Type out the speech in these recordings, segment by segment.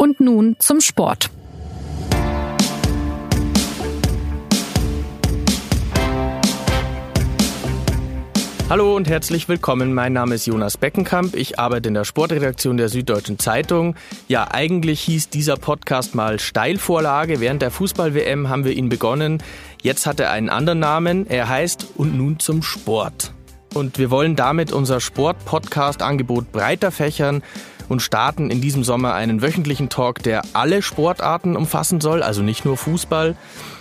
Und nun zum Sport. Hallo und herzlich willkommen. Mein Name ist Jonas Beckenkamp. Ich arbeite in der Sportredaktion der Süddeutschen Zeitung. Ja, eigentlich hieß dieser Podcast mal Steilvorlage. Während der Fußball-WM haben wir ihn begonnen. Jetzt hat er einen anderen Namen. Er heißt Und nun zum Sport. Und wir wollen damit unser Sport-Podcast-Angebot breiter fächern und starten in diesem Sommer einen wöchentlichen Talk, der alle Sportarten umfassen soll, also nicht nur Fußball.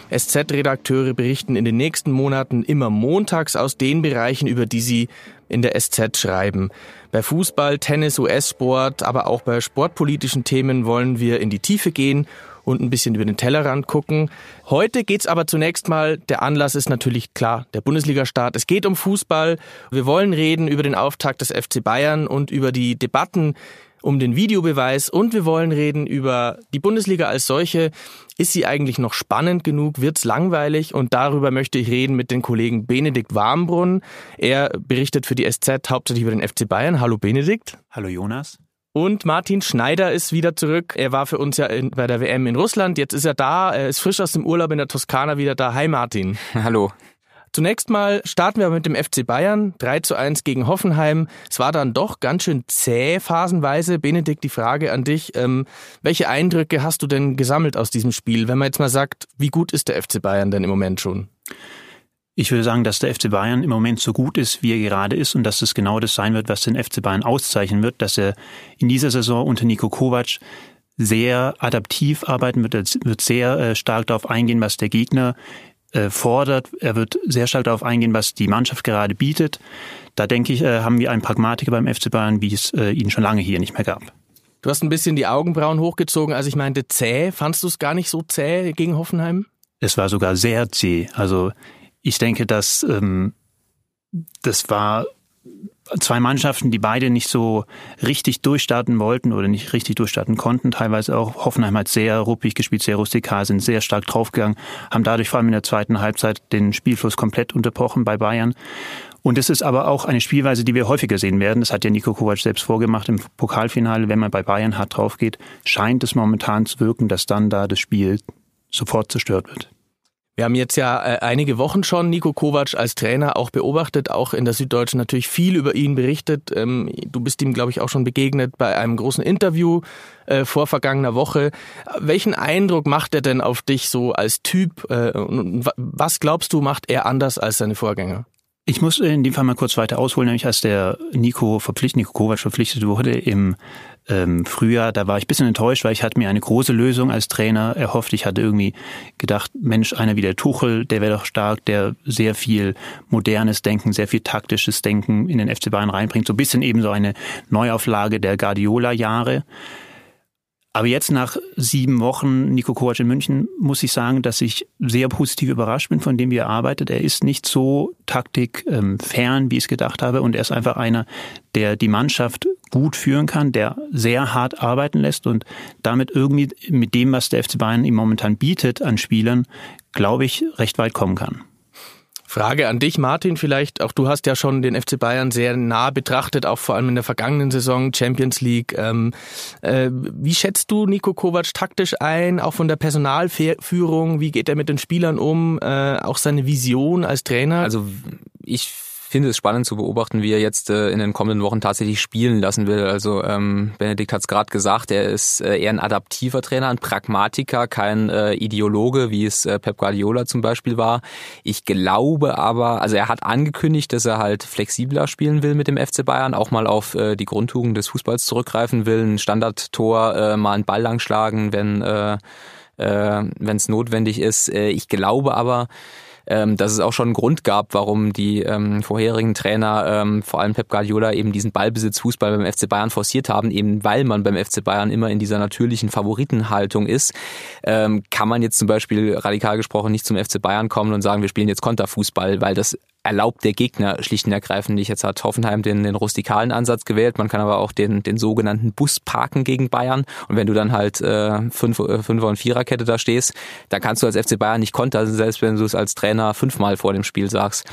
SZ-Redakteure berichten in den nächsten Monaten immer montags aus den Bereichen, über die sie in der SZ schreiben. Bei Fußball, Tennis, US-Sport, aber auch bei sportpolitischen Themen wollen wir in die Tiefe gehen und ein bisschen über den Tellerrand gucken. Heute geht's aber zunächst mal, der Anlass ist natürlich klar, der Bundesliga-Start. Es geht um Fußball. Wir wollen reden über den Auftakt des FC Bayern und über die Debatten um den Videobeweis und wir wollen reden über die Bundesliga als solche. Ist sie eigentlich noch spannend genug? Wird's langweilig? Und darüber möchte ich reden mit den Kollegen Benedikt Warmbrunn. Er berichtet für die SZ hauptsächlich über den FC Bayern. Hallo Benedikt. Hallo Jonas. Und Martin Schneider ist wieder zurück. Er war für uns ja in, bei der WM in Russland. Jetzt ist er da. Er ist frisch aus dem Urlaub in der Toskana wieder da. Hi Martin. Hallo. Zunächst mal starten wir mit dem FC Bayern. 3 zu 1 gegen Hoffenheim. Es war dann doch ganz schön zäh phasenweise. Benedikt, die Frage an dich. Ähm, welche Eindrücke hast du denn gesammelt aus diesem Spiel? Wenn man jetzt mal sagt, wie gut ist der FC Bayern denn im Moment schon? Ich würde sagen, dass der FC Bayern im Moment so gut ist, wie er gerade ist und dass es genau das sein wird, was den FC Bayern auszeichnen wird, dass er in dieser Saison unter Nico Kovac sehr adaptiv arbeiten wird, wird sehr äh, stark darauf eingehen, was der Gegner äh, fordert. Er wird sehr stark darauf eingehen, was die Mannschaft gerade bietet. Da denke ich, äh, haben wir einen Pragmatiker beim FC Bayern, wie es äh, ihn schon lange hier nicht mehr gab. Du hast ein bisschen die Augenbrauen hochgezogen, als ich meinte zäh. Fandst du es gar nicht so zäh gegen Hoffenheim? Es war sogar sehr zäh. Also ich denke, dass ähm, das war zwei Mannschaften, die beide nicht so richtig durchstarten wollten oder nicht richtig durchstarten konnten. Teilweise auch Hoffenheim hat sehr ruppig gespielt, sehr rustikal, sind sehr stark draufgegangen, haben dadurch vor allem in der zweiten Halbzeit den Spielfluss komplett unterbrochen bei Bayern. Und es ist aber auch eine Spielweise, die wir häufiger sehen werden. Das hat ja Nico Kovac selbst vorgemacht im Pokalfinale. Wenn man bei Bayern hart drauf geht, scheint es momentan zu wirken, dass dann da das Spiel sofort zerstört wird. Wir haben jetzt ja äh, einige Wochen schon Nico Kovac als Trainer auch beobachtet, auch in der Süddeutschen natürlich viel über ihn berichtet. Ähm, du bist ihm, glaube ich, auch schon begegnet bei einem großen Interview äh, vor vergangener Woche. Welchen Eindruck macht er denn auf dich so als Typ? Äh, was glaubst du, macht er anders als seine Vorgänger? Ich muss in dem Fall mal kurz weiter ausholen, nämlich als der Nico verpflichtet, Nico Kovac verpflichtet wurde im ähm, Frühjahr, da war ich ein bisschen enttäuscht, weil ich hatte mir eine große Lösung als Trainer erhofft. Ich hatte irgendwie gedacht, Mensch, einer wie der Tuchel, der wäre doch stark, der sehr viel modernes Denken, sehr viel taktisches Denken in den FC Bayern reinbringt. So ein bisschen eben so eine Neuauflage der Guardiola-Jahre. Aber jetzt nach sieben Wochen Nico Kovac in München muss ich sagen, dass ich sehr positiv überrascht bin, von dem wie er arbeitet. Er ist nicht so taktikfern, ähm, wie ich es gedacht habe. Und er ist einfach einer, der die Mannschaft gut führen kann, der sehr hart arbeiten lässt und damit irgendwie mit dem, was der FC Bayern ihm momentan bietet an Spielern, glaube ich, recht weit kommen kann. Frage an dich, Martin, vielleicht. Auch du hast ja schon den FC Bayern sehr nah betrachtet, auch vor allem in der vergangenen Saison Champions League. Ähm, äh, wie schätzt du Nico Kovac taktisch ein, auch von der Personalführung? Wie geht er mit den Spielern um? Äh, auch seine Vision als Trainer? Also ich finde es spannend zu beobachten, wie er jetzt äh, in den kommenden Wochen tatsächlich spielen lassen will. Also ähm, Benedikt hat es gerade gesagt, er ist äh, eher ein adaptiver Trainer, ein Pragmatiker, kein äh, Ideologe, wie es äh, Pep Guardiola zum Beispiel war. Ich glaube aber, also er hat angekündigt, dass er halt flexibler spielen will mit dem FC Bayern, auch mal auf äh, die Grundtugend des Fußballs zurückgreifen will, ein Standardtor, äh, mal einen Ball langschlagen, wenn äh, äh, wenn es notwendig ist. Äh, ich glaube aber, ähm, dass es auch schon einen Grund gab, warum die ähm, vorherigen Trainer, ähm, vor allem Pep Guardiola, eben diesen Ballbesitz Fußball beim FC Bayern forciert haben, eben weil man beim FC Bayern immer in dieser natürlichen Favoritenhaltung ist, ähm, kann man jetzt zum Beispiel radikal gesprochen nicht zum FC Bayern kommen und sagen, wir spielen jetzt Konterfußball, weil das erlaubt der Gegner schlicht und ergreifend nicht. Jetzt hat Hoffenheim den, den rustikalen Ansatz gewählt, man kann aber auch den, den sogenannten Bus parken gegen Bayern. Und wenn du dann halt äh, fünf, äh, Fünfer- und Viererkette da stehst, dann kannst du als FC Bayern nicht kontern, selbst wenn du es als Trainer fünfmal vor dem Spiel sagst.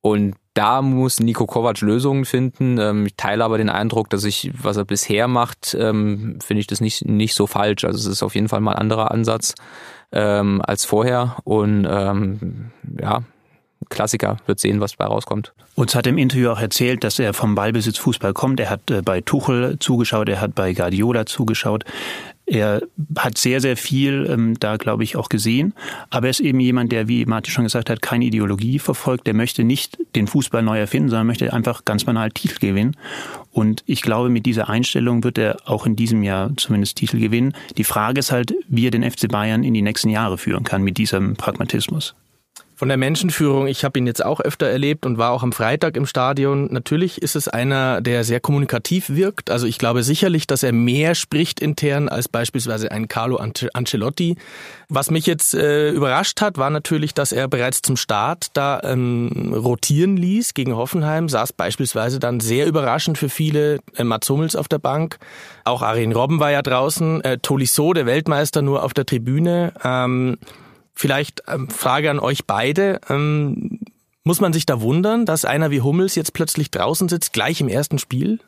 Und da muss Nico Kovac Lösungen finden. Ähm, ich teile aber den Eindruck, dass ich, was er bisher macht, ähm, finde ich das nicht, nicht so falsch. Also es ist auf jeden Fall mal ein anderer Ansatz ähm, als vorher. Und ähm, ja, Klassiker, wird sehen, was dabei rauskommt. Uns hat im Interview auch erzählt, dass er vom Ballbesitz Fußball kommt. Er hat äh, bei Tuchel zugeschaut, er hat bei Guardiola zugeschaut. Er hat sehr, sehr viel ähm, da, glaube ich, auch gesehen. Aber er ist eben jemand, der, wie Martin schon gesagt hat, keine Ideologie verfolgt. Der möchte nicht den Fußball neu erfinden, sondern möchte einfach ganz banal Titel gewinnen. Und ich glaube, mit dieser Einstellung wird er auch in diesem Jahr zumindest Titel gewinnen. Die Frage ist halt, wie er den FC Bayern in die nächsten Jahre führen kann mit diesem Pragmatismus. Von der Menschenführung, ich habe ihn jetzt auch öfter erlebt und war auch am Freitag im Stadion. Natürlich ist es einer, der sehr kommunikativ wirkt. Also ich glaube sicherlich, dass er mehr spricht intern als beispielsweise ein Carlo Ancelotti. Was mich jetzt äh, überrascht hat, war natürlich, dass er bereits zum Start da ähm, rotieren ließ gegen Hoffenheim, saß beispielsweise dann sehr überraschend für viele äh, Mats Hummels auf der Bank. Auch Arjen Robben war ja draußen, äh, Tolisso, der Weltmeister, nur auf der Tribüne. Ähm, Vielleicht ähm, Frage an euch beide. Ähm, muss man sich da wundern, dass einer wie Hummels jetzt plötzlich draußen sitzt, gleich im ersten Spiel?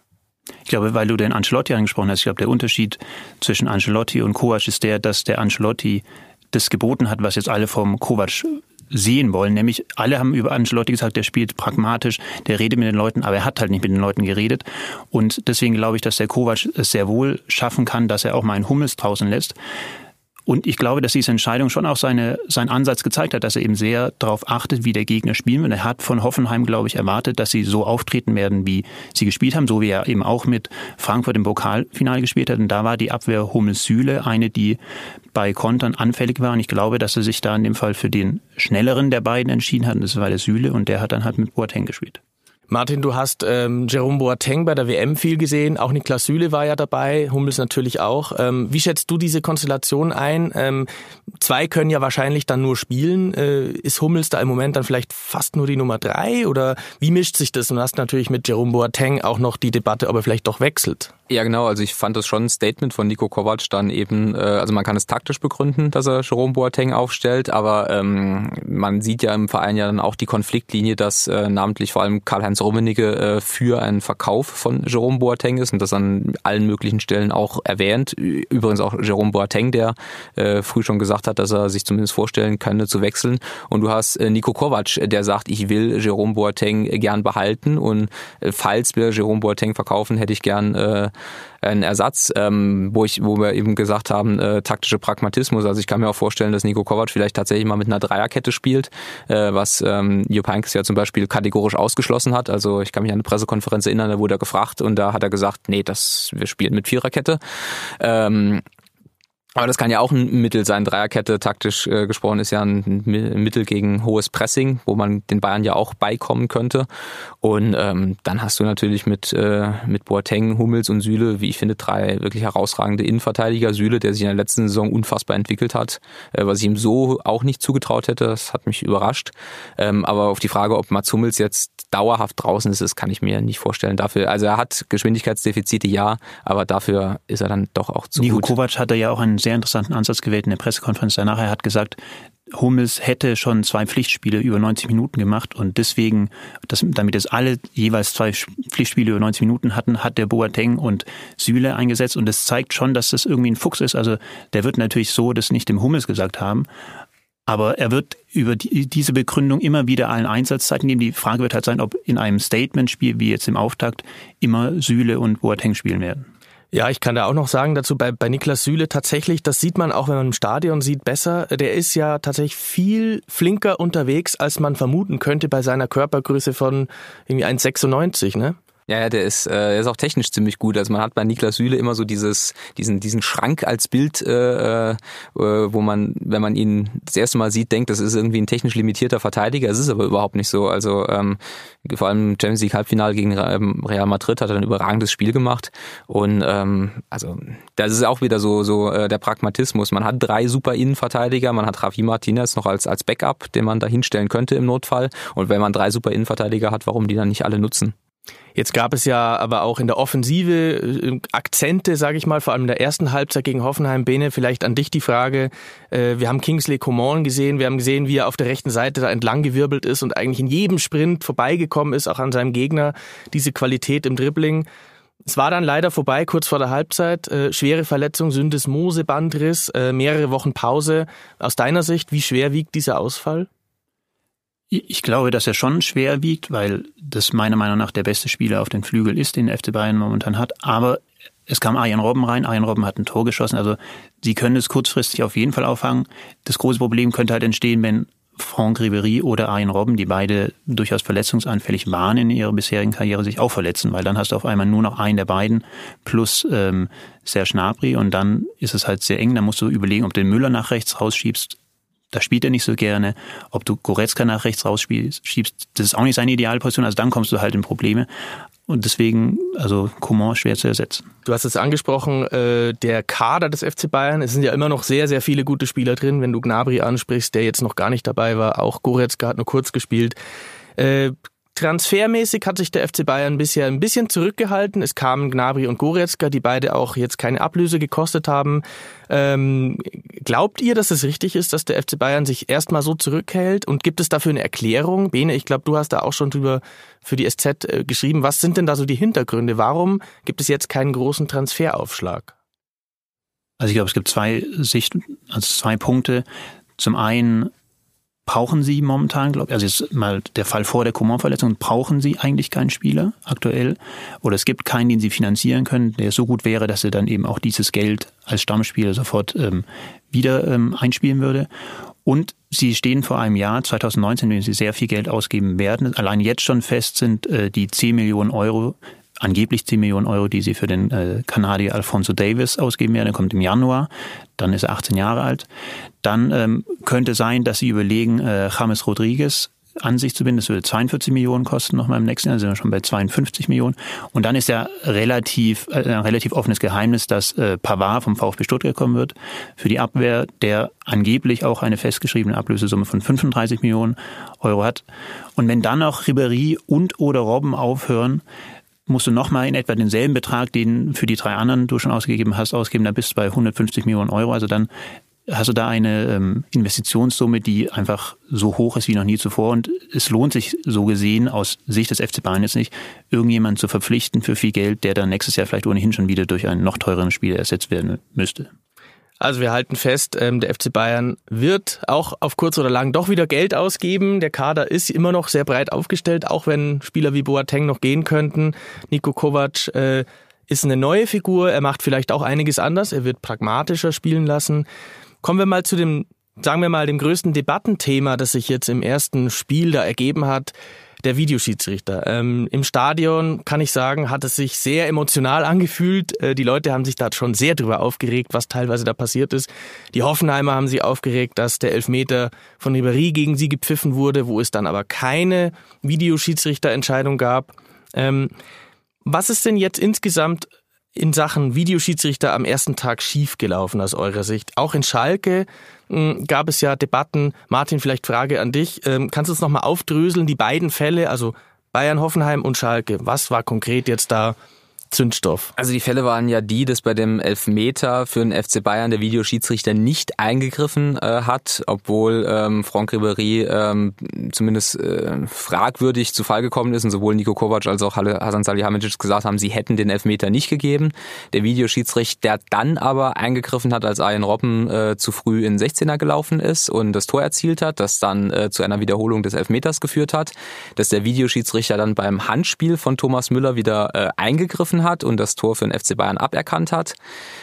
Ich glaube, weil du den Ancelotti angesprochen hast, ich glaube, der Unterschied zwischen Ancelotti und Kovac ist der, dass der Ancelotti das geboten hat, was jetzt alle vom Kovac sehen wollen. Nämlich alle haben über Ancelotti gesagt, der spielt pragmatisch, der redet mit den Leuten, aber er hat halt nicht mit den Leuten geredet. Und deswegen glaube ich, dass der Kovac es sehr wohl schaffen kann, dass er auch mal einen Hummels draußen lässt. Und ich glaube, dass diese Entscheidung schon auch seine, seinen Ansatz gezeigt hat, dass er eben sehr darauf achtet, wie der Gegner spielen wird. Er hat von Hoffenheim, glaube ich, erwartet, dass sie so auftreten werden, wie sie gespielt haben, so wie er eben auch mit Frankfurt im Pokalfinale gespielt hat. Und da war die Abwehr Hummels-Süle eine, die bei Kontern anfällig war. Und ich glaube, dass er sich da in dem Fall für den schnelleren der beiden entschieden hat. Und das war der Süle. Und der hat dann halt mit Boateng gespielt. Martin, du hast ähm, Jerome Boateng bei der WM viel gesehen, auch Niklas Süle war ja dabei, Hummels natürlich auch. Ähm, wie schätzt du diese Konstellation ein? Ähm, zwei können ja wahrscheinlich dann nur spielen. Äh, ist Hummels da im Moment dann vielleicht fast nur die Nummer drei oder wie mischt sich das? Und du hast natürlich mit Jerome Boateng auch noch die Debatte, ob er vielleicht doch wechselt. Ja, genau. Also ich fand das schon ein Statement von Nico Kovac dann eben, äh, also man kann es taktisch begründen, dass er Jerome Boateng aufstellt, aber ähm, man sieht ja im Verein ja dann auch die Konfliktlinie, dass äh, namentlich vor allem Karl-Heinz Rummenigge äh, für einen Verkauf von Jerome Boateng ist und das an allen möglichen Stellen auch erwähnt. Übrigens auch Jerome Boateng, der äh, früh schon gesagt hat, dass er sich zumindest vorstellen könnte zu wechseln. Und du hast äh, Nico Kovac, der sagt, ich will Jerome Boateng gern behalten und falls wir Jerome Boateng verkaufen, hätte ich gern äh, Ersatz, ähm, wo ich, wo wir eben gesagt haben, äh, taktische Pragmatismus. Also ich kann mir auch vorstellen, dass Nico Kovac vielleicht tatsächlich mal mit einer Dreierkette spielt, äh, was ähm, Jupp Heynckes ja zum Beispiel kategorisch ausgeschlossen hat. Also ich kann mich an eine Pressekonferenz erinnern, da wurde er gefragt und da hat er gesagt, nee, das wir spielen mit Viererkette. Ähm, aber das kann ja auch ein Mittel sein. Dreierkette taktisch äh, gesprochen ist ja ein Mittel gegen hohes Pressing, wo man den Bayern ja auch beikommen könnte. Und ähm, dann hast du natürlich mit äh, mit Boateng, Hummels und Süle, wie ich finde, drei wirklich herausragende Innenverteidiger. Süle, der sich in der letzten Saison unfassbar entwickelt hat, äh, was ich ihm so auch nicht zugetraut hätte. Das hat mich überrascht. Ähm, aber auf die Frage, ob Mats Hummels jetzt dauerhaft draußen ist, das kann ich mir nicht vorstellen. Dafür, also er hat Geschwindigkeitsdefizite, ja, aber dafür ist er dann doch auch zu Nico gut. Kovac hatte ja auch einen sehr interessanten Ansatz gewählt in der Pressekonferenz danach. Er hat gesagt, Hummels hätte schon zwei Pflichtspiele über 90 Minuten gemacht und deswegen, das, damit es alle jeweils zwei Pflichtspiele über 90 Minuten hatten, hat der Boateng und Süle eingesetzt und das zeigt schon, dass das irgendwie ein Fuchs ist. Also der wird natürlich so das nicht dem Hummels gesagt haben, aber er wird über die, diese Begründung immer wieder allen Einsatzzeiten geben. Die Frage wird halt sein, ob in einem Statement-Spiel wie jetzt im Auftakt immer Süle und Boateng spielen werden. Ja, ich kann da auch noch sagen dazu bei, bei Niklas Süle tatsächlich, das sieht man auch, wenn man im Stadion sieht, besser. Der ist ja tatsächlich viel flinker unterwegs, als man vermuten könnte bei seiner Körpergröße von irgendwie 1,96, ne? Ja, ja, der ist, äh, der ist auch technisch ziemlich gut. Also man hat bei Niklas Süle immer so dieses, diesen, diesen Schrank als Bild, äh, äh, wo man, wenn man ihn das erste Mal sieht, denkt, das ist irgendwie ein technisch limitierter Verteidiger. Es ist aber überhaupt nicht so. Also ähm, vor allem Champions League Halbfinale gegen Real Madrid hat er ein überragendes Spiel gemacht. Und ähm, also das ist auch wieder so, so äh, der Pragmatismus. Man hat drei super Innenverteidiger, man hat Javi Martinez noch als, als Backup, den man da hinstellen könnte im Notfall. Und wenn man drei super Innenverteidiger hat, warum die dann nicht alle nutzen? Jetzt gab es ja aber auch in der Offensive äh, Akzente, sage ich mal, vor allem in der ersten Halbzeit gegen Hoffenheim. Bene, vielleicht an dich die Frage. Äh, wir haben Kingsley Coman gesehen, wir haben gesehen, wie er auf der rechten Seite da entlang gewirbelt ist und eigentlich in jedem Sprint vorbeigekommen ist, auch an seinem Gegner. Diese Qualität im Dribbling. Es war dann leider vorbei, kurz vor der Halbzeit. Äh, schwere Verletzung, Syndesmose-Bandriss, mehrere Wochen Pause. Aus deiner Sicht, wie schwer wiegt dieser Ausfall? Ich glaube, dass er schon schwer wiegt, weil das meiner Meinung nach der beste Spieler auf den Flügel ist, den FC Bayern momentan hat. Aber es kam Arjen Robben rein. Arjen Robben hat ein Tor geschossen. Also sie können es kurzfristig auf jeden Fall auffangen. Das große Problem könnte halt entstehen, wenn Franck Ribery oder Arjen Robben, die beide durchaus verletzungsanfällig waren in ihrer bisherigen Karriere, sich auch verletzen, weil dann hast du auf einmal nur noch einen der beiden plus ähm, Serge Gnabry und dann ist es halt sehr eng. Da musst du überlegen, ob du den Müller nach rechts rausschiebst da spielt er nicht so gerne. Ob du Goretzka nach rechts rausschiebst, das ist auch nicht seine Idealposition. Also dann kommst du halt in Probleme. Und deswegen, also Coman schwer zu ersetzen. Du hast es angesprochen, äh, der Kader des FC Bayern. Es sind ja immer noch sehr, sehr viele gute Spieler drin. Wenn du Gnabry ansprichst, der jetzt noch gar nicht dabei war, auch Goretzka hat nur kurz gespielt. Äh, Transfermäßig hat sich der FC Bayern bisher ein bisschen zurückgehalten. Es kamen Gnabry und Goretzka, die beide auch jetzt keine Ablöse gekostet haben. Ähm, glaubt ihr, dass es richtig ist, dass der FC Bayern sich erstmal so zurückhält? Und gibt es dafür eine Erklärung? Bene, ich glaube, du hast da auch schon drüber für die SZ äh, geschrieben. Was sind denn da so die Hintergründe? Warum gibt es jetzt keinen großen Transferaufschlag? Also ich glaube, es gibt zwei Sicht, also zwei Punkte. Zum einen brauchen Sie momentan, glaube ich, also jetzt mal der Fall vor der Coman-Verletzung, brauchen Sie eigentlich keinen Spieler aktuell? Oder es gibt keinen, den Sie finanzieren können, der so gut wäre, dass er dann eben auch dieses Geld als Stammspieler sofort ähm, wieder ähm, einspielen würde. Und Sie stehen vor einem Jahr, 2019, in dem Sie sehr viel Geld ausgeben werden. Allein jetzt schon fest sind äh, die 10 Millionen Euro, angeblich 10 Millionen Euro, die sie für den äh, Kanadier Alfonso Davis ausgeben werden. Er kommt im Januar, dann ist er 18 Jahre alt. Dann ähm, könnte sein, dass sie überlegen, äh, James Rodriguez an sich zu binden. Das würde 42 Millionen kosten nochmal im nächsten Jahr, sind wir schon bei 52 Millionen. Und dann ist ja relativ, äh, ein relativ offenes Geheimnis, dass äh, Pavard vom VfB Stuttgart kommen wird für die Abwehr, der angeblich auch eine festgeschriebene Ablösesumme von 35 Millionen Euro hat. Und wenn dann auch Ribéry und oder Robben aufhören, musst du nochmal in etwa denselben Betrag, den für die drei anderen du schon ausgegeben hast, ausgeben, dann bist du bei 150 Millionen Euro. Also dann hast du da eine ähm, Investitionssumme, die einfach so hoch ist wie noch nie zuvor. Und es lohnt sich so gesehen aus Sicht des FC Bayern jetzt nicht, irgendjemanden zu verpflichten für viel Geld, der dann nächstes Jahr vielleicht ohnehin schon wieder durch einen noch teureren Spieler ersetzt werden müsste. Also wir halten fest, ähm, der FC Bayern wird auch auf kurz oder lang doch wieder Geld ausgeben. Der Kader ist immer noch sehr breit aufgestellt, auch wenn Spieler wie Boateng noch gehen könnten. Nico Kovac äh, ist eine neue Figur. Er macht vielleicht auch einiges anders. Er wird pragmatischer spielen lassen. Kommen wir mal zu dem, sagen wir mal, dem größten Debattenthema, das sich jetzt im ersten Spiel da ergeben hat der Videoschiedsrichter. Ähm, Im Stadion kann ich sagen, hat es sich sehr emotional angefühlt. Äh, die Leute haben sich da schon sehr drüber aufgeregt, was teilweise da passiert ist. Die Hoffenheimer haben sich aufgeregt, dass der Elfmeter von Ribéry gegen sie gepfiffen wurde, wo es dann aber keine Videoschiedsrichterentscheidung gab. Ähm, was ist denn jetzt insgesamt in Sachen Videoschiedsrichter am ersten Tag schiefgelaufen aus eurer Sicht? Auch in Schalke hm, gab es ja Debatten. Martin, vielleicht Frage an dich. Ähm, kannst du uns nochmal aufdröseln, die beiden Fälle, also Bayern, Hoffenheim und Schalke? Was war konkret jetzt da Zündstoff. Also die Fälle waren ja die, dass bei dem Elfmeter für den FC Bayern der Videoschiedsrichter nicht eingegriffen äh, hat, obwohl ähm, Franck Ribéry ähm, zumindest äh, fragwürdig zu Fall gekommen ist und sowohl Nico Kovac als auch Hasan Salihamidzic gesagt haben, sie hätten den Elfmeter nicht gegeben. Der Videoschiedsrichter dann aber eingegriffen hat, als Arjen Robben äh, zu früh in 16er gelaufen ist und das Tor erzielt hat, das dann äh, zu einer Wiederholung des Elfmeters geführt hat, dass der Videoschiedsrichter dann beim Handspiel von Thomas Müller wieder äh, eingegriffen hat und das Tor für den FC Bayern aberkannt hat.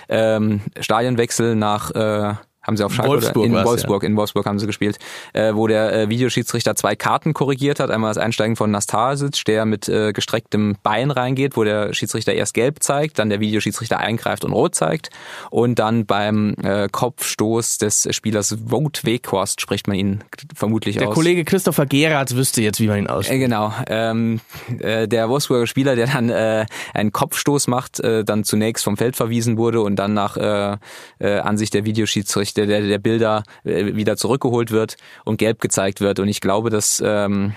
Ähm, Stadionwechsel nach äh, haben sie auf Schalke Wolfsburg oder in Wolfsburg, ja. in Wolfsburg haben sie gespielt, äh, wo der äh, Videoschiedsrichter zwei Karten korrigiert hat. Einmal das Einsteigen von Nastasic, der mit äh, gestrecktem Bein reingeht, wo der Schiedsrichter erst gelb zeigt, dann der Videoschiedsrichter eingreift und rot zeigt und dann beim äh, Kopfstoß des Spielers Vogt Weghorst spricht man ihn vermutlich der aus. Der Kollege Christopher Geratz wüsste jetzt, wie man ihn ausspricht. Äh, genau. Ähm, äh, der Wolfsburger Spieler, der dann äh, einen Kopfstoß macht, äh, dann zunächst vom Feld verwiesen wurde und dann nach äh, äh, Ansicht der Videoschiedsrichter der, der, der Bilder äh, wieder zurückgeholt wird und gelb gezeigt wird. Und ich glaube, dass ähm,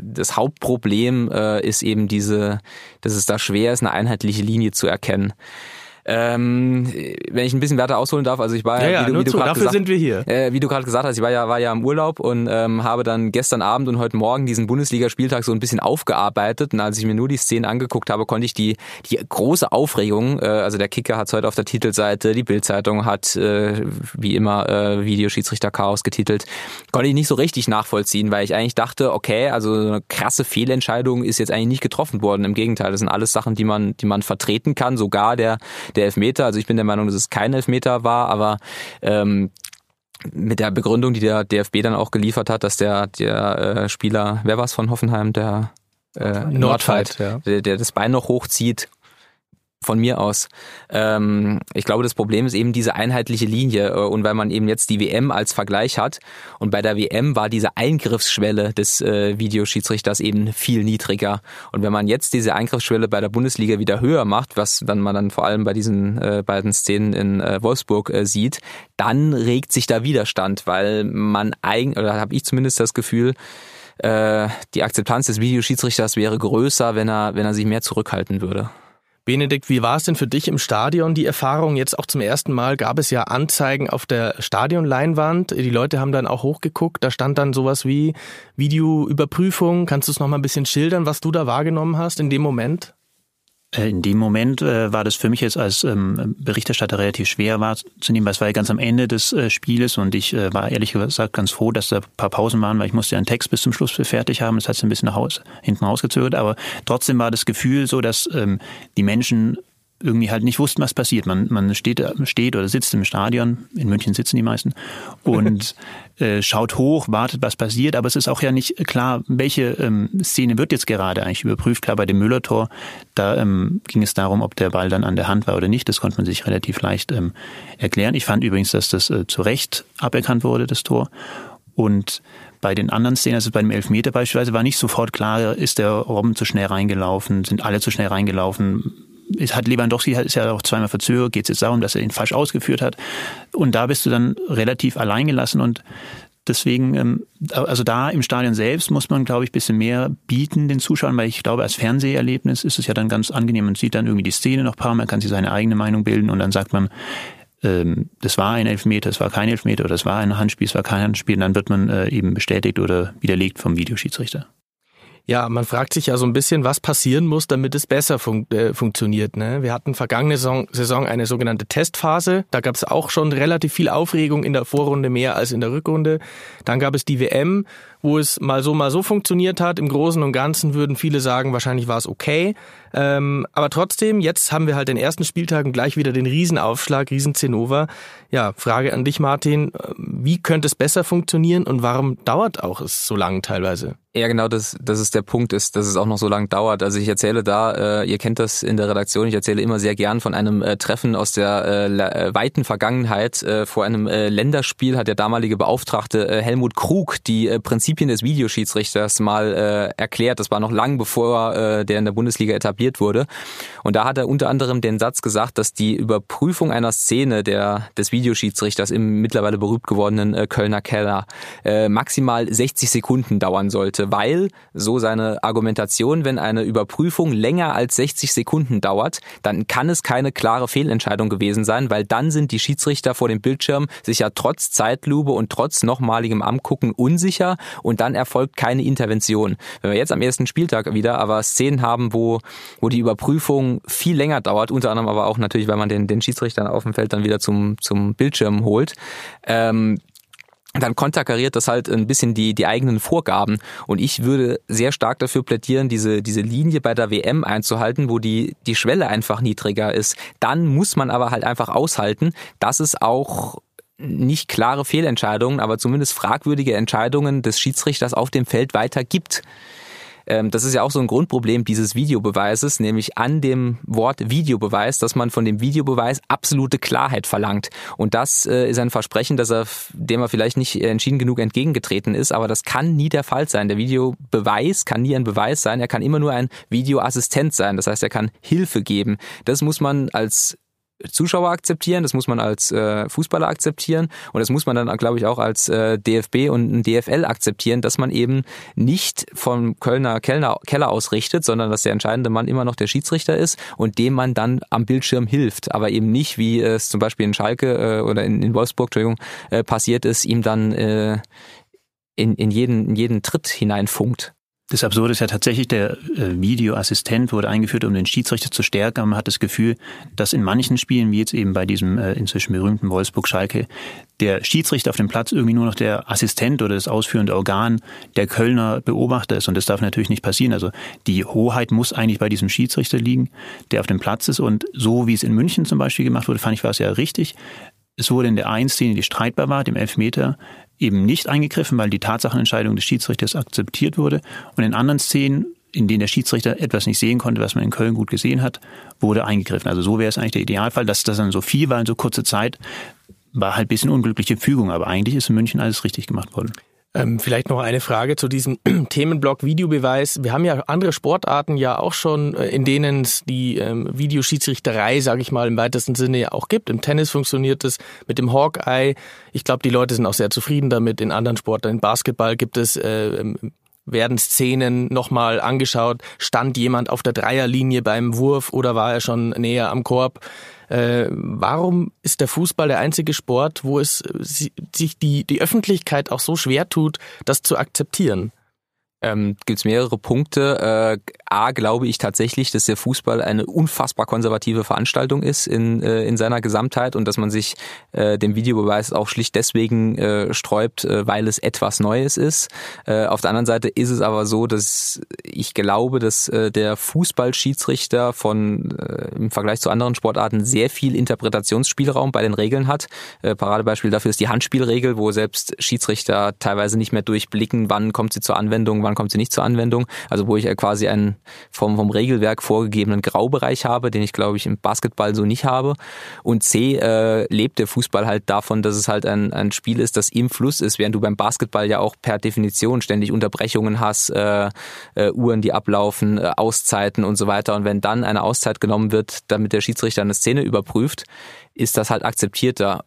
das Hauptproblem äh, ist eben diese, dass es da schwer ist, eine einheitliche Linie zu erkennen. Ähm, wenn ich ein bisschen weiter ausholen darf, also ich war ja, ja wie du, wie du dafür gesagt, sind wir hier. Äh, wie du gerade gesagt hast, ich war ja war ja im Urlaub und ähm, habe dann gestern Abend und heute Morgen diesen Bundesligaspieltag so ein bisschen aufgearbeitet und als ich mir nur die Szenen angeguckt habe, konnte ich die die große Aufregung, äh, also der Kicker hat es heute auf der Titelseite, die Bildzeitung hat äh, wie immer äh, Videoschiedsrichter Chaos getitelt, konnte ich nicht so richtig nachvollziehen, weil ich eigentlich dachte, okay, also eine krasse Fehlentscheidung ist jetzt eigentlich nicht getroffen worden. Im Gegenteil, das sind alles Sachen, die man die man vertreten kann, sogar der der Elfmeter. Also ich bin der Meinung, dass es kein Elfmeter war, aber ähm, mit der Begründung, die der DFB dann auch geliefert hat, dass der, der äh, Spieler, wer war es von Hoffenheim, der äh, Nordfight, ja. der, der das Bein noch hochzieht, von mir aus. Ähm, ich glaube, das Problem ist eben diese einheitliche Linie äh, und weil man eben jetzt die WM als Vergleich hat und bei der WM war diese Eingriffsschwelle des äh, Videoschiedsrichters eben viel niedriger und wenn man jetzt diese Eingriffsschwelle bei der Bundesliga wieder höher macht, was dann man dann vor allem bei diesen äh, beiden Szenen in äh, Wolfsburg äh, sieht, dann regt sich da Widerstand, weil man eigentlich oder habe ich zumindest das Gefühl, äh, die Akzeptanz des Videoschiedsrichters wäre größer, wenn er wenn er sich mehr zurückhalten würde. Benedikt, wie war es denn für dich im Stadion, die Erfahrung? Jetzt auch zum ersten Mal gab es ja Anzeigen auf der Stadionleinwand. Die Leute haben dann auch hochgeguckt. Da stand dann sowas wie Videoüberprüfung. Kannst du es nochmal ein bisschen schildern, was du da wahrgenommen hast in dem Moment? Äh, in dem Moment äh, war das für mich jetzt als ähm, Berichterstatter relativ schwer wahrzunehmen, weil es war ja ganz am Ende des äh, Spieles und ich äh, war ehrlich gesagt ganz froh, dass da ein paar Pausen waren, weil ich musste ja einen Text bis zum Schluss fertig haben. Das hat es ein bisschen nach Haus, hinten rausgezögert, aber trotzdem war das Gefühl so, dass ähm, die Menschen irgendwie halt nicht wussten, was passiert. Man, man steht, steht oder sitzt im Stadion, in München sitzen die meisten, und äh, schaut hoch, wartet, was passiert, aber es ist auch ja nicht klar, welche ähm, Szene wird jetzt gerade eigentlich überprüft. Klar, bei dem Müller-Tor, da ähm, ging es darum, ob der Ball dann an der Hand war oder nicht. Das konnte man sich relativ leicht ähm, erklären. Ich fand übrigens, dass das äh, zu Recht aberkannt wurde, das Tor. Und bei den anderen Szenen, also bei dem Elfmeter beispielsweise, war nicht sofort klar, ist der Robben zu schnell reingelaufen, sind alle zu schnell reingelaufen, hat Lewandowski ist ja auch zweimal verzögert, geht es jetzt darum, dass er ihn falsch ausgeführt hat. Und da bist du dann relativ allein gelassen und Deswegen, ähm, also da im Stadion selbst muss man, glaube ich, ein bisschen mehr bieten den Zuschauern, weil ich glaube, als Fernseherlebnis ist es ja dann ganz angenehm. Man sieht dann irgendwie die Szene noch ein paar, man kann sich seine eigene Meinung bilden und dann sagt man, ähm, das war ein Elfmeter, das war kein Elfmeter oder das war ein Handspiel, das war kein Handspiel. Und dann wird man äh, eben bestätigt oder widerlegt vom Videoschiedsrichter. Ja, man fragt sich ja so ein bisschen, was passieren muss, damit es besser fun äh, funktioniert. Ne? Wir hatten vergangene Saison, Saison eine sogenannte Testphase. Da gab es auch schon relativ viel Aufregung in der Vorrunde, mehr als in der Rückrunde. Dann gab es die WM, wo es mal so, mal so funktioniert hat. Im Großen und Ganzen würden viele sagen, wahrscheinlich war es okay. Ähm, aber trotzdem, jetzt haben wir halt den ersten Spieltag und gleich wieder den Riesenaufschlag, Riesenzinnover. Ja, Frage an dich, Martin. Wie könnte es besser funktionieren und warum dauert auch es so lange teilweise? Ja, genau, das, das ist der Punkt, ist, dass es auch noch so lange dauert. Also ich erzähle da, äh, ihr kennt das in der Redaktion, ich erzähle immer sehr gern von einem äh, Treffen aus der äh, äh weiten Vergangenheit. Äh, vor einem äh, Länderspiel hat der damalige Beauftragte äh, Helmut Krug die äh, Prinzipien des Videoschiedsrichters mal äh, erklärt. Das war noch lang bevor äh, der in der Bundesliga etabliert wurde. Und da hat er unter anderem den Satz gesagt, dass die Überprüfung einer Szene der, des Videoschiedsrichters im mittlerweile berühmt gewordenen äh, Kölner Keller äh, maximal 60 Sekunden dauern sollte weil, so seine Argumentation, wenn eine Überprüfung länger als 60 Sekunden dauert, dann kann es keine klare Fehlentscheidung gewesen sein, weil dann sind die Schiedsrichter vor dem Bildschirm sich ja trotz Zeitlupe und trotz nochmaligem Angucken unsicher und dann erfolgt keine Intervention. Wenn wir jetzt am ersten Spieltag wieder aber Szenen haben, wo, wo die Überprüfung viel länger dauert, unter anderem aber auch natürlich, weil man den, den Schiedsrichtern auf dem Feld dann wieder zum, zum Bildschirm holt, ähm, dann konterkariert das halt ein bisschen die, die eigenen Vorgaben. Und ich würde sehr stark dafür plädieren, diese, diese Linie bei der WM einzuhalten, wo die, die Schwelle einfach niedriger ist. Dann muss man aber halt einfach aushalten, dass es auch nicht klare Fehlentscheidungen, aber zumindest fragwürdige Entscheidungen des Schiedsrichters auf dem Feld weiter gibt. Ähm, das ist ja auch so ein Grundproblem dieses Videobeweises, nämlich an dem Wort Videobeweis, dass man von dem Videobeweis absolute Klarheit verlangt. Und das äh, ist ein Versprechen, dass er, dem er vielleicht nicht entschieden genug entgegengetreten ist, aber das kann nie der Fall sein. Der Videobeweis kann nie ein Beweis sein, er kann immer nur ein Videoassistent sein. Das heißt, er kann Hilfe geben. Das muss man als Zuschauer akzeptieren, das muss man als äh, Fußballer akzeptieren und das muss man dann, glaube ich, auch als äh, DFB und DFL akzeptieren, dass man eben nicht vom Kölner Kellner, Keller ausrichtet, sondern dass der entscheidende Mann immer noch der Schiedsrichter ist und dem man dann am Bildschirm hilft, aber eben nicht, wie es zum Beispiel in Schalke äh, oder in, in Wolfsburg, Entschuldigung, äh, passiert ist, ihm dann äh, in, in, jeden, in jeden Tritt hineinfunkt. Das Absurde ist ja tatsächlich, der äh, Videoassistent wurde eingeführt, um den Schiedsrichter zu stärken. Man hat das Gefühl, dass in manchen Spielen, wie jetzt eben bei diesem äh, inzwischen berühmten Wolfsburg-Schalke, der Schiedsrichter auf dem Platz irgendwie nur noch der Assistent oder das ausführende Organ der Kölner Beobachter ist. Und das darf natürlich nicht passieren. Also die Hoheit muss eigentlich bei diesem Schiedsrichter liegen, der auf dem Platz ist. Und so wie es in München zum Beispiel gemacht wurde, fand ich war es ja richtig. Es wurde in der einen Szene, die streitbar war, dem Elfmeter, eben nicht eingegriffen, weil die Tatsachenentscheidung des Schiedsrichters akzeptiert wurde. Und in anderen Szenen, in denen der Schiedsrichter etwas nicht sehen konnte, was man in Köln gut gesehen hat, wurde eingegriffen. Also so wäre es eigentlich der Idealfall, dass das dann so viel war in so kurzer Zeit, war halt ein bisschen unglückliche Fügung, aber eigentlich ist in München alles richtig gemacht worden. Ähm, vielleicht noch eine Frage zu diesem Themenblock Videobeweis. Wir haben ja andere Sportarten ja auch schon, äh, in denen es die ähm, Videoschiedsrichterei, sage ich mal, im weitesten Sinne ja auch gibt. Im Tennis funktioniert es mit dem Hawkeye. Ich glaube, die Leute sind auch sehr zufrieden damit. In anderen Sportarten, im Basketball gibt es äh, ähm, werden Szenen nochmal angeschaut. Stand jemand auf der Dreierlinie beim Wurf oder war er schon näher am Korb? Äh, warum ist der Fußball der einzige Sport, wo es sich die, die Öffentlichkeit auch so schwer tut, das zu akzeptieren? Ähm, gibt es mehrere Punkte. Äh, A, glaube ich tatsächlich, dass der Fußball eine unfassbar konservative Veranstaltung ist in, äh, in seiner Gesamtheit und dass man sich äh, dem Videobeweis auch schlicht deswegen äh, sträubt, äh, weil es etwas Neues ist. Äh, auf der anderen Seite ist es aber so, dass ich glaube, dass äh, der Fußballschiedsrichter von äh, im Vergleich zu anderen Sportarten sehr viel Interpretationsspielraum bei den Regeln hat. Äh, Paradebeispiel dafür ist die Handspielregel, wo selbst Schiedsrichter teilweise nicht mehr durchblicken, wann kommt sie zur Anwendung, wann wann kommt sie nicht zur Anwendung. Also wo ich quasi einen vom, vom Regelwerk vorgegebenen Graubereich habe, den ich glaube ich im Basketball so nicht habe. Und C, äh, lebt der Fußball halt davon, dass es halt ein, ein Spiel ist, das im Fluss ist, während du beim Basketball ja auch per Definition ständig Unterbrechungen hast, äh, äh, Uhren, die ablaufen, äh, Auszeiten und so weiter. Und wenn dann eine Auszeit genommen wird, damit der Schiedsrichter eine Szene überprüft, ist das halt akzeptierter.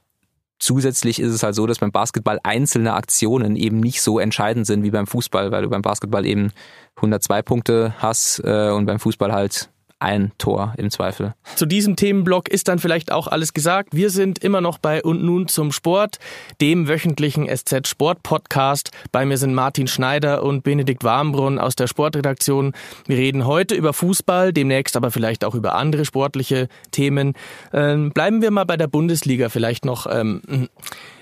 Zusätzlich ist es halt so, dass beim Basketball einzelne Aktionen eben nicht so entscheidend sind wie beim Fußball, weil du beim Basketball eben 102 Punkte hast äh, und beim Fußball halt ein Tor im Zweifel. Zu diesem Themenblock ist dann vielleicht auch alles gesagt. Wir sind immer noch bei Und nun zum Sport, dem wöchentlichen SZ Sport Podcast. Bei mir sind Martin Schneider und Benedikt Warmbrunn aus der Sportredaktion. Wir reden heute über Fußball, demnächst aber vielleicht auch über andere sportliche Themen. Ähm, bleiben wir mal bei der Bundesliga vielleicht noch. Ähm,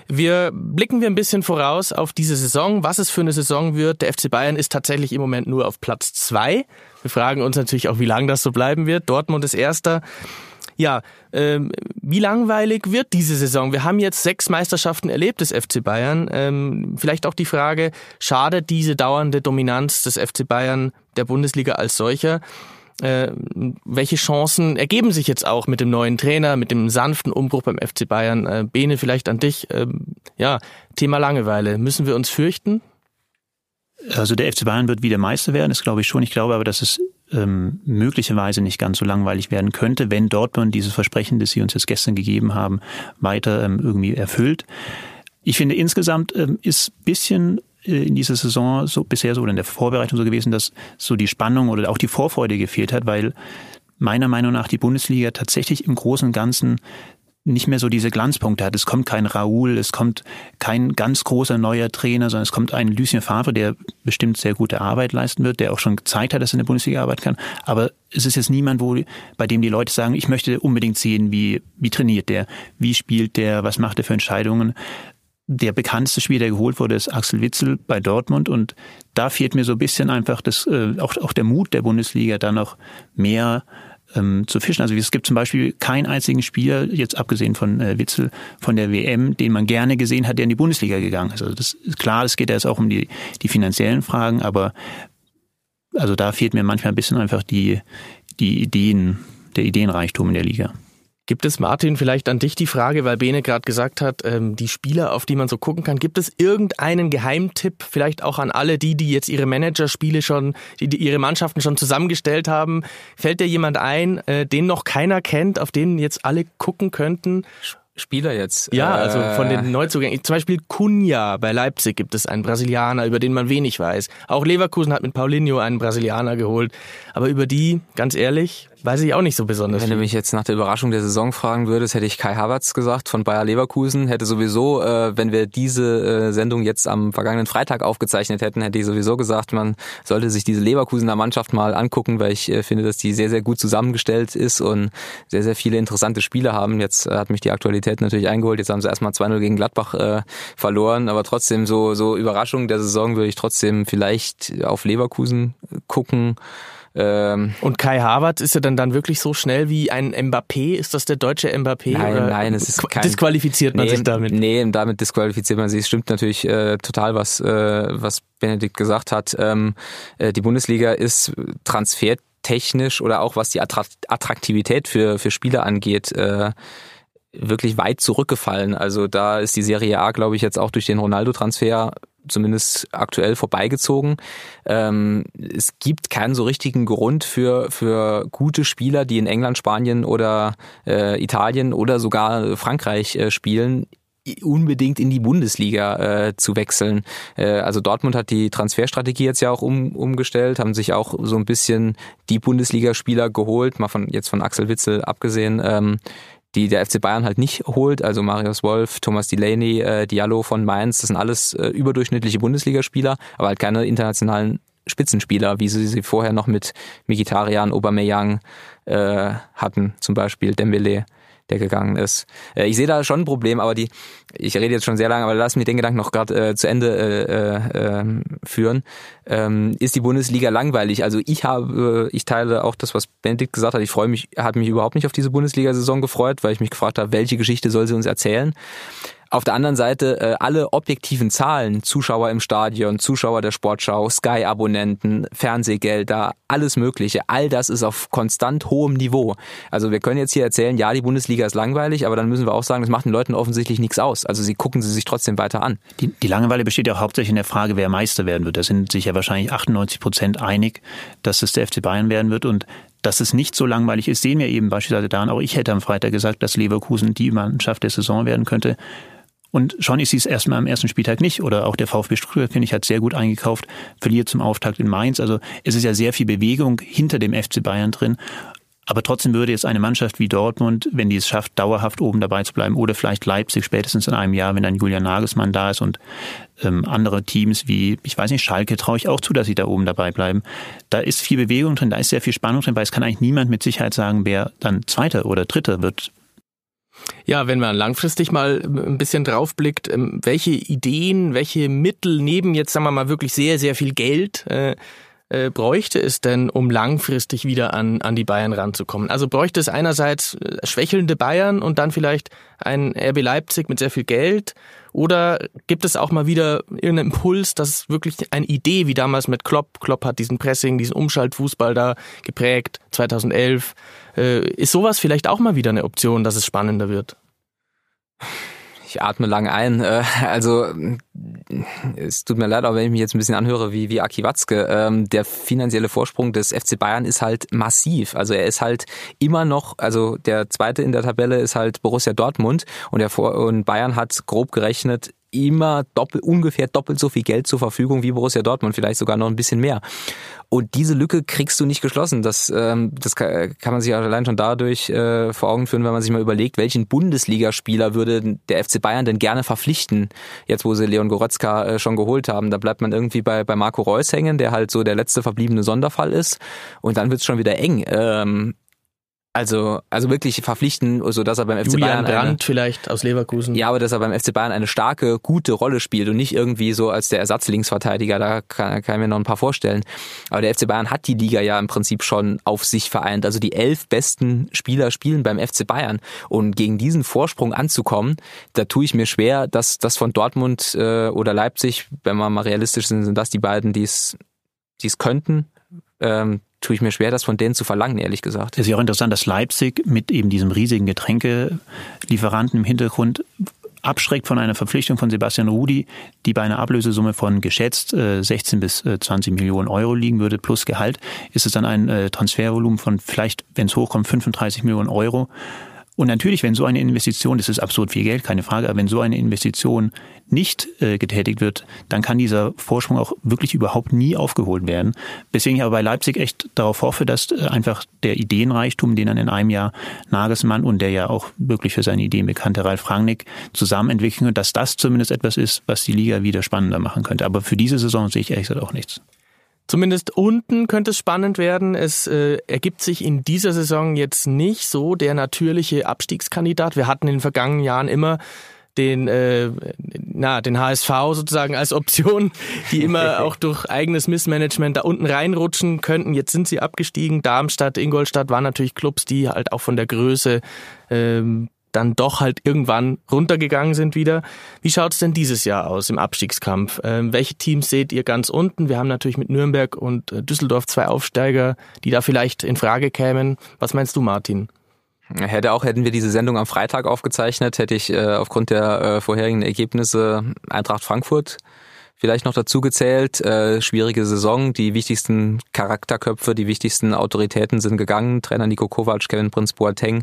wir blicken wir ein bisschen voraus auf diese Saison, was es für eine Saison wird. Der FC Bayern ist tatsächlich im Moment nur auf Platz zwei. Wir fragen uns natürlich auch, wie lange das so bleiben wird. Dortmund ist Erster. Ja, ähm, wie langweilig wird diese Saison? Wir haben jetzt sechs Meisterschaften erlebt des FC Bayern. Ähm, vielleicht auch die Frage, schadet diese dauernde Dominanz des FC Bayern der Bundesliga als solcher? Äh, welche Chancen ergeben sich jetzt auch mit dem neuen Trainer, mit dem sanften Umbruch beim FC Bayern? Äh, Bene, vielleicht an dich. Ähm, ja, Thema Langeweile. Müssen wir uns fürchten? Also der FC Bayern wird wieder Meister werden, das glaube ich schon. Ich glaube aber, dass es ähm, möglicherweise nicht ganz so langweilig werden könnte, wenn Dortmund dieses Versprechen, das sie uns jetzt gestern gegeben haben, weiter ähm, irgendwie erfüllt. Ich finde insgesamt ähm, ist bisschen äh, in dieser Saison so bisher so oder in der Vorbereitung so gewesen, dass so die Spannung oder auch die Vorfreude gefehlt hat, weil meiner Meinung nach die Bundesliga tatsächlich im Großen und Ganzen nicht mehr so diese Glanzpunkte hat. Es kommt kein Raoul, es kommt kein ganz großer neuer Trainer, sondern es kommt ein Lucien Favre, der bestimmt sehr gute Arbeit leisten wird, der auch schon gezeigt hat, dass er in der Bundesliga arbeiten kann. Aber es ist jetzt niemand, wo, bei dem die Leute sagen, ich möchte unbedingt sehen, wie, wie trainiert der, wie spielt der, was macht er für Entscheidungen, der bekannteste Spieler, der geholt wurde, ist Axel Witzel bei Dortmund und da fehlt mir so ein bisschen einfach das, äh, auch, auch der Mut der Bundesliga, da noch mehr ähm, zu fischen. Also es gibt zum Beispiel keinen einzigen Spieler, jetzt abgesehen von äh, Witzel, von der WM, den man gerne gesehen hat, der in die Bundesliga gegangen ist. Also das ist klar, es geht ja jetzt auch um die, die finanziellen Fragen, aber also da fehlt mir manchmal ein bisschen einfach die, die Ideen, der Ideenreichtum in der Liga. Gibt es, Martin, vielleicht an dich die Frage, weil Bene gerade gesagt hat, ähm, die Spieler, auf die man so gucken kann, gibt es irgendeinen Geheimtipp, vielleicht auch an alle die, die jetzt ihre Managerspiele schon, die, die ihre Mannschaften schon zusammengestellt haben? Fällt dir jemand ein, äh, den noch keiner kennt, auf den jetzt alle gucken könnten? Spieler jetzt. Ja, also von den Neuzugängen. Zum Beispiel Cunha bei Leipzig gibt es einen Brasilianer, über den man wenig weiß. Auch Leverkusen hat mit Paulinho einen Brasilianer geholt. Aber über die, ganz ehrlich, weiß ich auch nicht so besonders. Wenn viel. du mich jetzt nach der Überraschung der Saison fragen würdest, hätte ich Kai Havertz gesagt von Bayer Leverkusen. Hätte sowieso, äh, wenn wir diese äh, Sendung jetzt am vergangenen Freitag aufgezeichnet hätten, hätte ich sowieso gesagt, man sollte sich diese Leverkusener Mannschaft mal angucken, weil ich äh, finde, dass die sehr, sehr gut zusammengestellt ist und sehr, sehr viele interessante Spiele haben. Jetzt äh, hat mich die Aktualität natürlich eingeholt. Jetzt haben sie erstmal 2-0 gegen Gladbach äh, verloren, aber trotzdem so, so Überraschung der Saison würde ich trotzdem vielleicht auf Leverkusen gucken. Ähm, und Kai Havertz ist ja dann dann wirklich so schnell wie ein Mbappé? Ist das der deutsche Mbappé? Nein, oder nein, es ist kein, disqualifiziert man nee, sich damit. Nee, damit disqualifiziert man sich. Es stimmt natürlich äh, total, was äh, was Benedikt gesagt hat. Ähm, äh, die Bundesliga ist transfertechnisch oder auch was die Attraktivität für für Spieler angeht. Äh, wirklich weit zurückgefallen. Also da ist die Serie A, glaube ich, jetzt auch durch den Ronaldo-Transfer zumindest aktuell vorbeigezogen. Ähm, es gibt keinen so richtigen Grund für, für gute Spieler, die in England, Spanien oder äh, Italien oder sogar Frankreich äh, spielen, unbedingt in die Bundesliga äh, zu wechseln. Äh, also Dortmund hat die Transferstrategie jetzt ja auch um, umgestellt, haben sich auch so ein bisschen die Bundesligaspieler geholt, mal von jetzt von Axel Witzel abgesehen, ähm, die der FC Bayern halt nicht holt. Also Marius Wolf, Thomas Delaney, äh, Diallo von Mainz, das sind alles äh, überdurchschnittliche Bundesligaspieler, aber halt keine internationalen Spitzenspieler, wie sie sie vorher noch mit Mkhitaryan, Aubameyang äh, hatten, zum Beispiel Dembele der gegangen ist. Äh, ich sehe da schon ein Problem, aber die, ich rede jetzt schon sehr lange, aber lass mich den Gedanken noch gerade äh, zu Ende äh, äh, führen. Ähm, ist die Bundesliga langweilig? Also ich habe, ich teile auch das, was Benedikt gesagt hat. Ich freue mich, hat mich überhaupt nicht auf diese Bundesliga-Saison gefreut, weil ich mich gefragt habe, welche Geschichte soll sie uns erzählen? Auf der anderen Seite äh, alle objektiven Zahlen, Zuschauer im Stadion, Zuschauer der Sportschau, Sky-Abonnenten, Fernsehgelder, alles Mögliche, all das ist auf konstant hohem Niveau. Also wir können jetzt hier erzählen, ja, die Bundesliga ist langweilig, aber dann müssen wir auch sagen, das macht den Leuten offensichtlich nichts aus. Also sie gucken sie sich trotzdem weiter an. Die, die Langeweile besteht ja hauptsächlich in der Frage, wer Meister werden wird. Da sind sich ja wahrscheinlich 98 Prozent einig, dass es der FC Bayern werden wird und dass es nicht so langweilig ist, sehen wir eben beispielsweise daran. Auch ich hätte am Freitag gesagt, dass Leverkusen die Mannschaft der Saison werden könnte. Und schon ist es erstmal am ersten Spieltag nicht. Oder auch der VfB Stuttgart, finde ich, hat sehr gut eingekauft, verliert zum Auftakt in Mainz. Also es ist ja sehr viel Bewegung hinter dem FC Bayern drin. Aber trotzdem würde jetzt eine Mannschaft wie Dortmund, wenn die es schafft, dauerhaft oben dabei zu bleiben, oder vielleicht Leipzig spätestens in einem Jahr, wenn dann Julian Nagelsmann da ist und ähm, andere Teams wie, ich weiß nicht, Schalke traue ich auch zu, dass sie da oben dabei bleiben. Da ist viel Bewegung drin, da ist sehr viel Spannung drin, weil es kann eigentlich niemand mit Sicherheit sagen, wer dann Zweiter oder Dritter wird. Ja, wenn man langfristig mal ein bisschen draufblickt, ähm, welche Ideen, welche Mittel neben jetzt, sagen wir mal, wirklich sehr, sehr viel Geld äh, äh, bräuchte es denn, um langfristig wieder an, an die Bayern ranzukommen? Also bräuchte es einerseits äh, schwächelnde Bayern und dann vielleicht ein RB Leipzig mit sehr viel Geld? Oder gibt es auch mal wieder irgendeinen Impuls, dass wirklich eine Idee, wie damals mit Klopp, Klopp hat diesen Pressing, diesen Umschaltfußball da geprägt, 2011, äh, ist sowas vielleicht auch mal wieder eine Option, dass es spannender wird? Ich atme lang ein. Äh, also es tut mir leid, aber wenn ich mich jetzt ein bisschen anhöre wie, wie Aki Watzke, ähm, der finanzielle Vorsprung des FC Bayern ist halt massiv. Also er ist halt immer noch, also der zweite in der Tabelle ist halt Borussia Dortmund und, der Vor und Bayern hat grob gerechnet immer doppelt, ungefähr doppelt so viel Geld zur Verfügung wie Borussia Dortmund, vielleicht sogar noch ein bisschen mehr. Und diese Lücke kriegst du nicht geschlossen. Das, ähm, das kann, man sich allein schon dadurch äh, vor Augen führen, wenn man sich mal überlegt, welchen Bundesligaspieler würde der FC Bayern denn gerne verpflichten, jetzt wo sie Leon Goretzka äh, schon geholt haben. Da bleibt man irgendwie bei, bei Marco Reus hängen, der halt so der letzte verbliebene Sonderfall ist. Und dann wird's schon wieder eng. Ähm, also, also wirklich verpflichten, so dass er beim FC Julian Bayern Brandt eine, vielleicht aus Leverkusen. Ja, aber dass er beim FC Bayern eine starke, gute Rolle spielt und nicht irgendwie so als der Ersatzlinksverteidiger, da kann, kann ich mir noch ein paar vorstellen. Aber der FC Bayern hat die Liga ja im Prinzip schon auf sich vereint. Also die elf besten Spieler spielen beim FC Bayern. Und gegen diesen Vorsprung anzukommen, da tue ich mir schwer, dass das von Dortmund äh, oder Leipzig, wenn wir mal realistisch sind, sind das die beiden, die es, die es könnten. Ähm, tue ich mir schwer, das von denen zu verlangen, ehrlich gesagt. Es ist ja auch interessant, dass Leipzig mit eben diesem riesigen Getränkelieferanten im Hintergrund abschreckt von einer Verpflichtung von Sebastian Rudi, die bei einer Ablösesumme von geschätzt 16 bis 20 Millionen Euro liegen würde, plus Gehalt, ist es dann ein Transfervolumen von vielleicht, wenn es hochkommt, 35 Millionen Euro. Und natürlich, wenn so eine Investition, das ist absurd viel Geld, keine Frage, aber wenn so eine Investition nicht äh, getätigt wird, dann kann dieser Vorsprung auch wirklich überhaupt nie aufgeholt werden. Weswegen ich aber bei Leipzig echt darauf hoffe, dass äh, einfach der Ideenreichtum, den dann in einem Jahr Nagelsmann und der ja auch wirklich für seine Ideen bekannte Ralf Rangnick zusammen entwickeln dass das zumindest etwas ist, was die Liga wieder spannender machen könnte. Aber für diese Saison sehe ich ehrlich gesagt auch nichts. Zumindest unten könnte es spannend werden. Es äh, ergibt sich in dieser Saison jetzt nicht so der natürliche Abstiegskandidat. Wir hatten in den vergangenen Jahren immer den, äh, na, den HSV sozusagen als Option, die immer auch durch eigenes Missmanagement da unten reinrutschen könnten. Jetzt sind sie abgestiegen. Darmstadt, Ingolstadt waren natürlich Clubs, die halt auch von der Größe ähm, dann doch halt irgendwann runtergegangen sind wieder. Wie schaut's denn dieses Jahr aus im Abstiegskampf? Ähm, welche Teams seht ihr ganz unten? Wir haben natürlich mit Nürnberg und äh, Düsseldorf zwei Aufsteiger, die da vielleicht in Frage kämen. Was meinst du, Martin? Hätte auch, hätten wir diese Sendung am Freitag aufgezeichnet, hätte ich äh, aufgrund der äh, vorherigen Ergebnisse Eintracht Frankfurt vielleicht noch dazu gezählt. Äh, schwierige Saison, die wichtigsten Charakterköpfe, die wichtigsten Autoritäten sind gegangen. Trainer Nico Kovac, Kevin Prinz Boateng.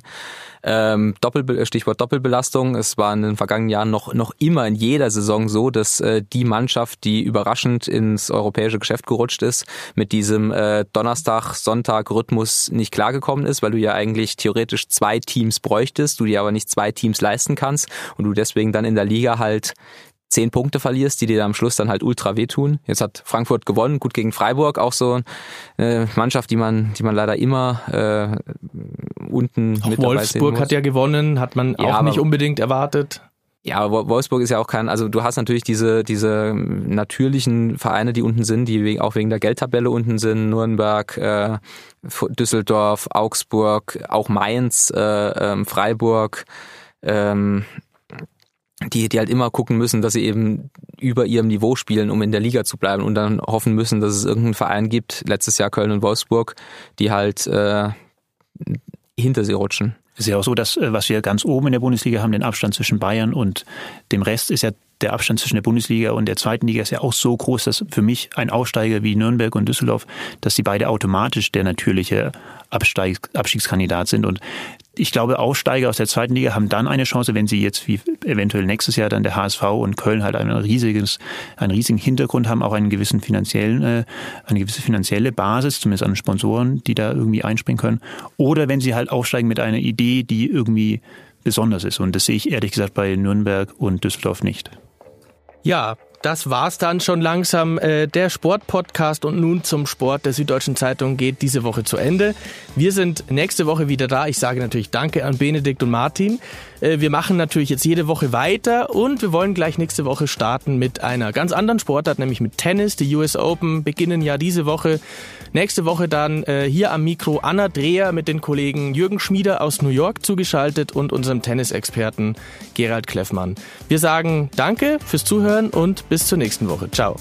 Ähm, Doppel, Stichwort Doppelbelastung. Es war in den vergangenen Jahren noch, noch immer in jeder Saison so, dass äh, die Mannschaft, die überraschend ins europäische Geschäft gerutscht ist, mit diesem äh, Donnerstag-Sonntag-Rhythmus nicht klargekommen ist, weil du ja eigentlich theoretisch zwei Teams bräuchtest, du dir aber nicht zwei Teams leisten kannst und du deswegen dann in der Liga halt zehn Punkte verlierst, die dir am Schluss dann halt ultra wehtun. Jetzt hat Frankfurt gewonnen, gut gegen Freiburg, auch so eine Mannschaft, die man, die man leider immer äh, unten auch mit Wolfsburg hat ja gewonnen, hat man ja, auch nicht unbedingt erwartet. Ja, Wolfsburg ist ja auch kein, also du hast natürlich diese, diese natürlichen Vereine, die unten sind, die auch wegen der Geldtabelle unten sind, Nürnberg, äh, Düsseldorf, Augsburg, auch Mainz, äh, äh, Freiburg, ähm, die, die halt immer gucken müssen, dass sie eben über ihrem Niveau spielen, um in der Liga zu bleiben und dann hoffen müssen, dass es irgendeinen Verein gibt, letztes Jahr Köln und Wolfsburg, die halt äh, hinter sie rutschen. Es ist ja auch so, dass äh, was wir ganz oben in der Bundesliga haben, den Abstand zwischen Bayern und dem Rest, ist ja der Abstand zwischen der Bundesliga und der zweiten Liga ist ja auch so groß, dass für mich ein Aufsteiger wie Nürnberg und Düsseldorf, dass die beide automatisch der natürliche Absteig, Abstiegskandidat sind. Und ich glaube, Aussteiger aus der zweiten Liga haben dann eine Chance, wenn sie jetzt wie eventuell nächstes Jahr dann der HSV und Köln halt ein riesiges, einen riesigen Hintergrund haben, auch einen gewissen finanziellen, äh, eine gewisse finanzielle Basis, zumindest an Sponsoren, die da irgendwie einspringen können. Oder wenn sie halt aufsteigen mit einer Idee, die irgendwie besonders ist. Und das sehe ich ehrlich gesagt bei Nürnberg und Düsseldorf nicht. Ja, das war's dann schon langsam. Äh, der Sportpodcast und nun zum Sport der Süddeutschen Zeitung geht diese Woche zu Ende. Wir sind nächste Woche wieder da. Ich sage natürlich Danke an Benedikt und Martin. Äh, wir machen natürlich jetzt jede Woche weiter und wir wollen gleich nächste Woche starten mit einer ganz anderen Sportart, nämlich mit Tennis. Die US Open beginnen ja diese Woche. Nächste Woche dann äh, hier am Mikro Anna Dreher mit den Kollegen Jürgen Schmieder aus New York zugeschaltet und unserem Tennisexperten Gerald Kleffmann. Wir sagen Danke fürs Zuhören und bis zur nächsten Woche. Ciao.